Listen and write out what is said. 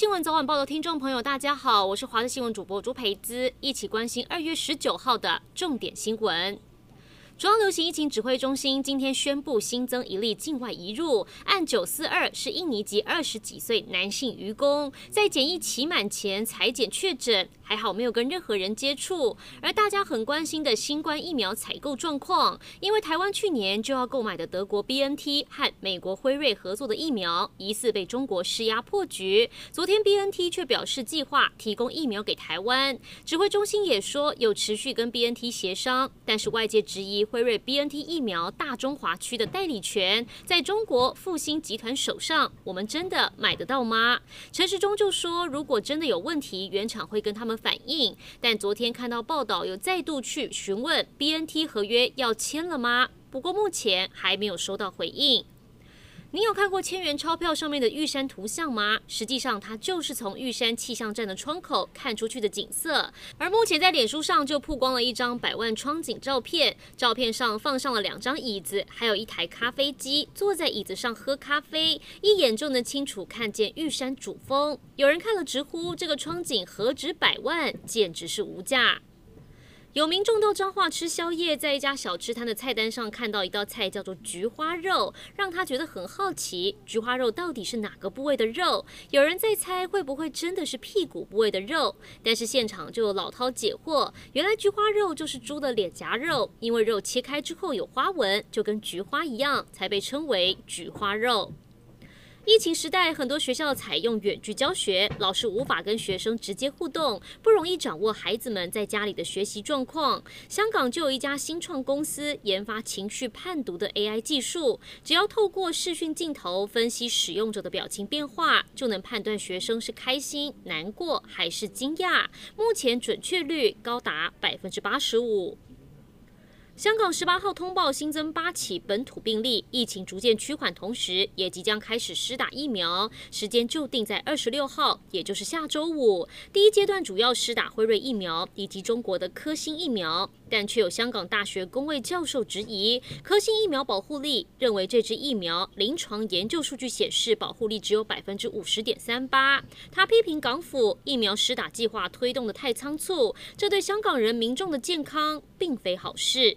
新闻早晚报的听众朋友，大家好，我是华视新闻主播朱培姿，一起关心二月十九号的重点新闻。中央流行疫情指挥中心今天宣布新增一例境外移入，按九四二是印尼籍二十几岁男性渔工，在检疫期满前裁检确诊。还好没有跟任何人接触，而大家很关心的新冠疫苗采购状况，因为台湾去年就要购买的德国 BNT 和美国辉瑞合作的疫苗，疑似被中国施压破局。昨天 BNT 却表示计划提供疫苗给台湾，指挥中心也说有持续跟 BNT 协商，但是外界质疑辉瑞 BNT 疫苗大中华区的代理权在中国复兴集团手上，我们真的买得到吗？陈时中就说，如果真的有问题，原厂会跟他们。反应，但昨天看到报道，有再度去询问 BNT 合约要签了吗？不过目前还没有收到回应。你有看过千元钞票上面的玉山图像吗？实际上，它就是从玉山气象站的窗口看出去的景色。而目前在脸书上就曝光了一张百万窗景照片，照片上放上了两张椅子，还有一台咖啡机，坐在椅子上喝咖啡，一眼就能清楚看见玉山主峰。有人看了直呼，这个窗景何止百万，简直是无价。有民众到彰化吃宵夜，在一家小吃摊的菜单上看到一道菜叫做菊花肉，让他觉得很好奇，菊花肉到底是哪个部位的肉？有人在猜会不会真的是屁股部位的肉，但是现场就有老饕解惑，原来菊花肉就是猪的脸颊肉，因为肉切开之后有花纹，就跟菊花一样，才被称为菊花肉。疫情时代，很多学校采用远距教学，老师无法跟学生直接互动，不容易掌握孩子们在家里的学习状况。香港就有一家新创公司研发情绪判读的 AI 技术，只要透过视讯镜头分析使用者的表情变化，就能判断学生是开心、难过还是惊讶。目前准确率高达百分之八十五。香港十八号通报新增八起本土病例，疫情逐渐趋缓，同时也即将开始施打疫苗，时间就定在二十六号，也就是下周五。第一阶段主要施打辉瑞疫苗以及中国的科兴疫苗，但却有香港大学公卫教授质疑科兴疫苗保护力，认为这支疫苗临床研究数据显示保护力只有百分之五十点三八。他批评港府疫苗施打计划推动得太仓促，这对香港人民众的健康并非好事。